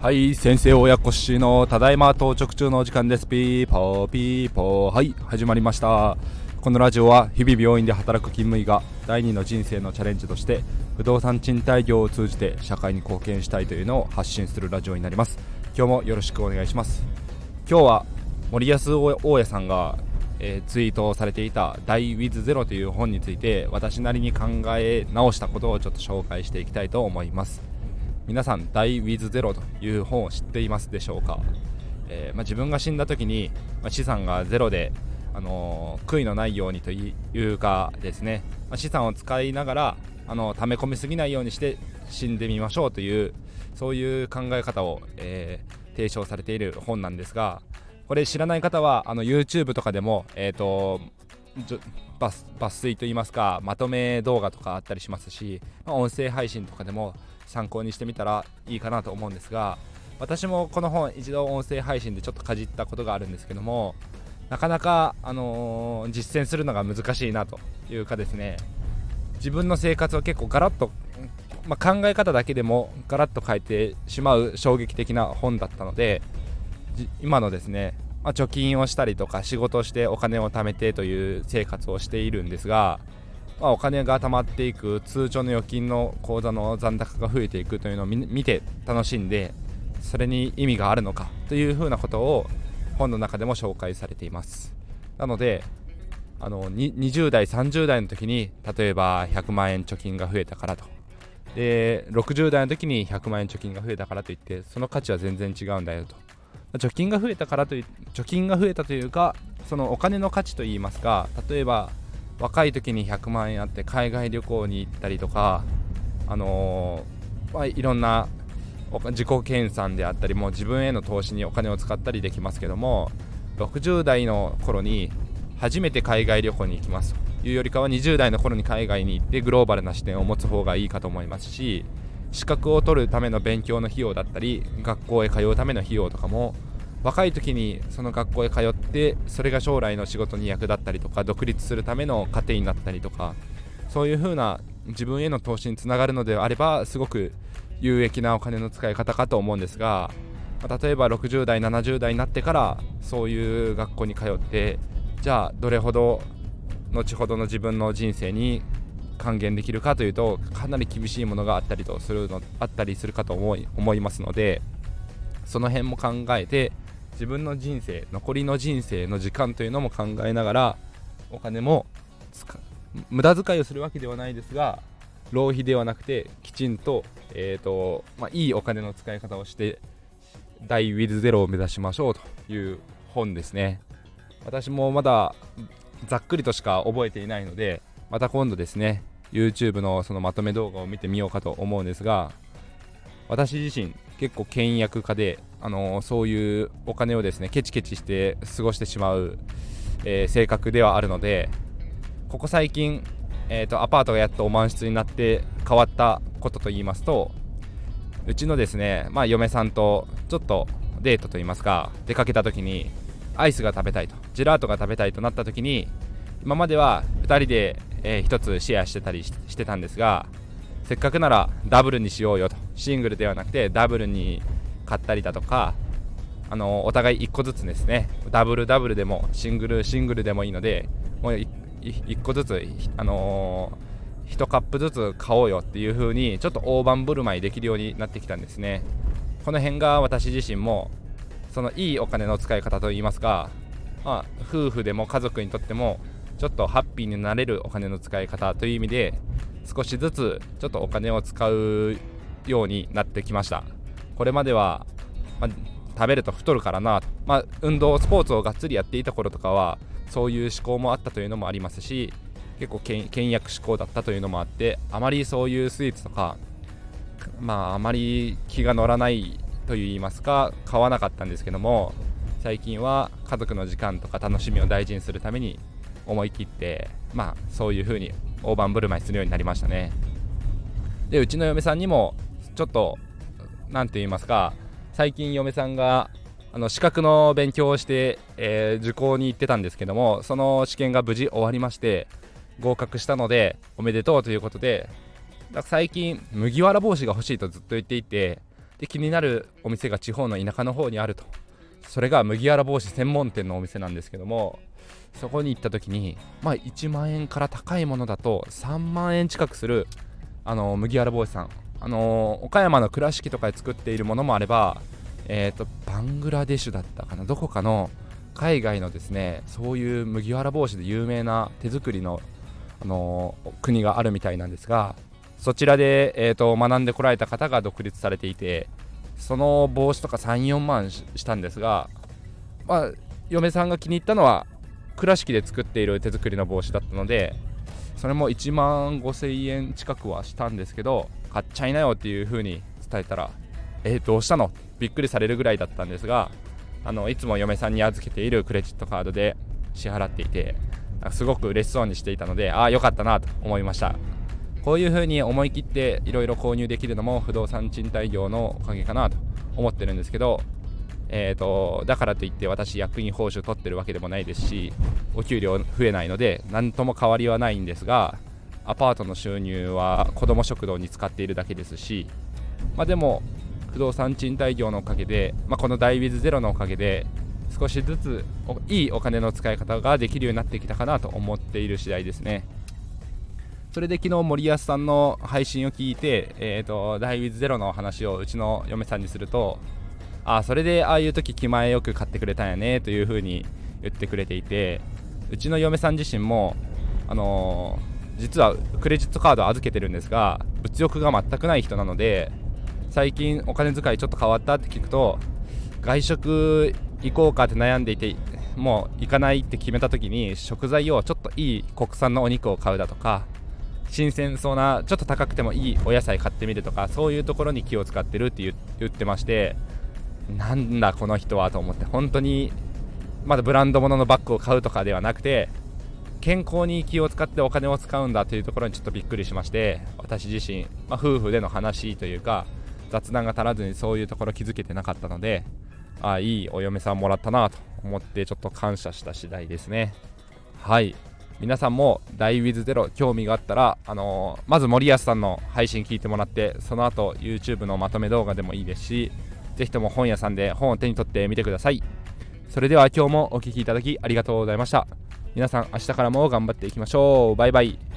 はい先生親子しのただいま到着中のお時間です。ピーポーピーポー。はい始まりました。このラジオは日々病院で働く勤務医が第二の人生のチャレンジとして不動産賃貸業を通じて社会に貢献したいというのを発信するラジオになります。今日もよろしくお願いします。今日はモリヤス大家さんが、えー、ツイートされていた「Die with Zero」という本について私なりに考え直したことをちょっと紹介していきたいと思います。皆さん「Die with Zero」という本を知っていますでしょうか、えー、まあ、自分が死んだ時に、まあ、資産がゼロで、あのー、悔いのないようにというかですね、まあ、資産を使いながらあの溜め込みすぎないようにして死んでみましょうというそういう考え方を、えー、提唱されている本なんですがこれ知らない方はあの YouTube とかでも、えーと、抜粋といいますかまとめ動画とかあったりしますし、まあ、音声配信とかでも参考にしてみたらいいかなと思うんですが私もこの本一度音声配信でちょっとかじったことがあるんですけどもなかなか、あのー、実践するのが難しいなというかですね自分の生活を結構ガラッと、まあ、考え方だけでもガラッと変えてしまう衝撃的な本だったので今のですね、まあ、貯金をしたりとか仕事をしてお金を貯めてという生活をしているんですがまあ、お金が貯まっていく通帳の預金の口座の残高が増えていくというのを見て楽しんでそれに意味があるのかというふうなことを本の中でも紹介されています。なのであの20代30代の時に例えば100万円貯金が増えたからと。で60代の時に100万円貯金が増えたからといってその価値は全然違うんだよと。貯金が増えたからという貯金が増えたというかそのお金の価値といいますか例えば若い時に100万円あって海外旅行に行ったりとか、あのー、まあ、いろんな自己研鑽であったりも自分への投資にお金を使ったりできますけども60代の頃に初めて海外旅行に行きますと。いうよりかは20代の頃に海外に行ってグローバルな視点を持つ方がいいかと思いますし資格を取るための勉強の費用だったり学校へ通うための費用とかも若い時にその学校へ通ってそれが将来の仕事に役立ったりとか独立するための糧になったりとかそういう風な自分への投資につながるのであればすごく有益なお金の使い方かと思うんですが、例えば60代70代になってからそういう学校に通ってじゃあどれほど後ほどの自分の人生に還元できるかというとかなり厳しいものがあったりとするのあったりするかと思い思いますのでその辺も考えて自分の人生残りの人生の時間というのも考えながらお金も無駄遣いをするわけではないですが浪費ではなくてきちんと,、えーとまあ、いいお金の使い方をして大ウィズゼロを目指しましょうという本ですね。私もまだざっくりとしか覚えていないのでまた今度ですね YouTube のそのまとめ動画を見てみようかと思うんですが私自身結構倹約家であのそういうお金をですねケチケチして過ごしてしまう、えー、性格ではあるのでここ最近、えーと、アパートがやっとお満室になって変わったことと言いますとうちのですね、まあ、嫁さんとちょっとデートと言いますか出かけた時にアイスが食べたいとジェラートが食べたいとなった時に今までは2人で、えー、1つシェアしてたりしてたんですがせっかくならダブルにしようよとシングルではなくてダブルに買ったりだとかあのお互い1個ずつですね。ダブルダブルでもシングルシングルでもいいのでもう 1, 1個ずつあのー、1カップずつ買おうよっていう風にちょっと大盤振る舞いできるようになってきたんですね。この辺が私自身もそのいいお金の使い方といいますか、まあ、夫婦でも家族にとってもちょっとハッピーになれるお金の使い方という意味で少しずつちょっとお金を使うようになってきました。これまでは、まあ、食べると太るからな、まあ、運動スポーツをがっつりやっていた頃とかはそういう思考もあったというのもありますし結構倹約志向だったというのもあってあまりそういうスイーツとかまああまり気が乗らないといいますか買わなかったんですけども最近は家族の時間とか楽しみを大事にするために思い切ってまあそういう風に大盤振る舞いするようになりましたね。でうちの嫁さんにもちょっと何て言いますか最近嫁さんがあの資格の勉強をして、えー、受講に行ってたんですけどもその試験が無事終わりまして合格したのでおめでとうということで最近麦わら帽子が欲しいとずっと言っていてで気になるお店が地方の田舎の方にあると。それが麦わら帽子専門店のお店なんですけどもそこに行った時にまあ1万円から高いものだと3万円近くするあの麦わら帽子さんあの岡山の倉敷とかで作っているものもあればえ、ー、とバングラデシュだったかなどこかの海外のですねそういう麦わら帽子で有名な手作りの、あの国があるみたいなんですがそちらで、えーと、学んでこられた方が独立されていてその帽子とか34万したんですが、まあ、嫁さんが気に入ったのは倉敷で作っている手作りの帽子だったのでそれも1万5000円近くはしたんですけど買っちゃいなよっていう風に伝えたらえどうしたの？びっくりされるぐらいだったんですがあのいつも嫁さんに預けているクレジットカードで支払っていてすごく嬉しそうにしていたのでああよかったなと思いました。こういう風に思い切っていろいろ購入できるのも不動産賃貸業のおかげかなと思ってるんですけど、えーと、だからといって私役員報酬取ってるわけでもないですしお給料増えないので何とも変わりはないんですがアパートの収入は子ども食堂に使っているだけですし、まあ、でも不動産賃貸業のおかげで、まあ、このダイウィズゼロのおかげで少しずついいお金の使い方ができるようになってきたかなと思っている次第ですね。それで昨日森保さんの配信を聞いて、えーと、ダイウィズゼロの話をうちの嫁さんにするとあそれでああいう時気前よく買ってくれたんやねというふうに言ってくれていてうちの嫁さん自身も、あのー、実はクレジットカード預けてるんですが物欲が全くない人なので最近お金遣いちょっと変わったって聞くと外食行こうかって悩んでいてもう行かないって決めた時に食材をちょっといい国産のお肉を買うだとか新鮮そうなちょっと高くてもいいお野菜買ってみるとかそういうところに気を使ってるって言ってましてなんだこの人はと思って本当にまだブランド物のバッグを買うとかではなくて健康に気を使ってお金を使うんだというところにちょっとびっくりしまして私自身、まあ、夫婦での話というか雑談が足らずにそういうところ気づけてなかったのでああいいお嫁さんもらったなと思ってちょっと感謝した次第ですね。はい。皆さんもダイウィズゼロ興味があったら、あのー、まず森保さんの配信聞いてもらってその後 YouTube のまとめ動画でもいいですしぜひとも本屋さんで本を手に取ってみてください。それでは今日もお聴きいただきありがとうございました。皆さん明日からも頑張っていきましょう。バイバイ。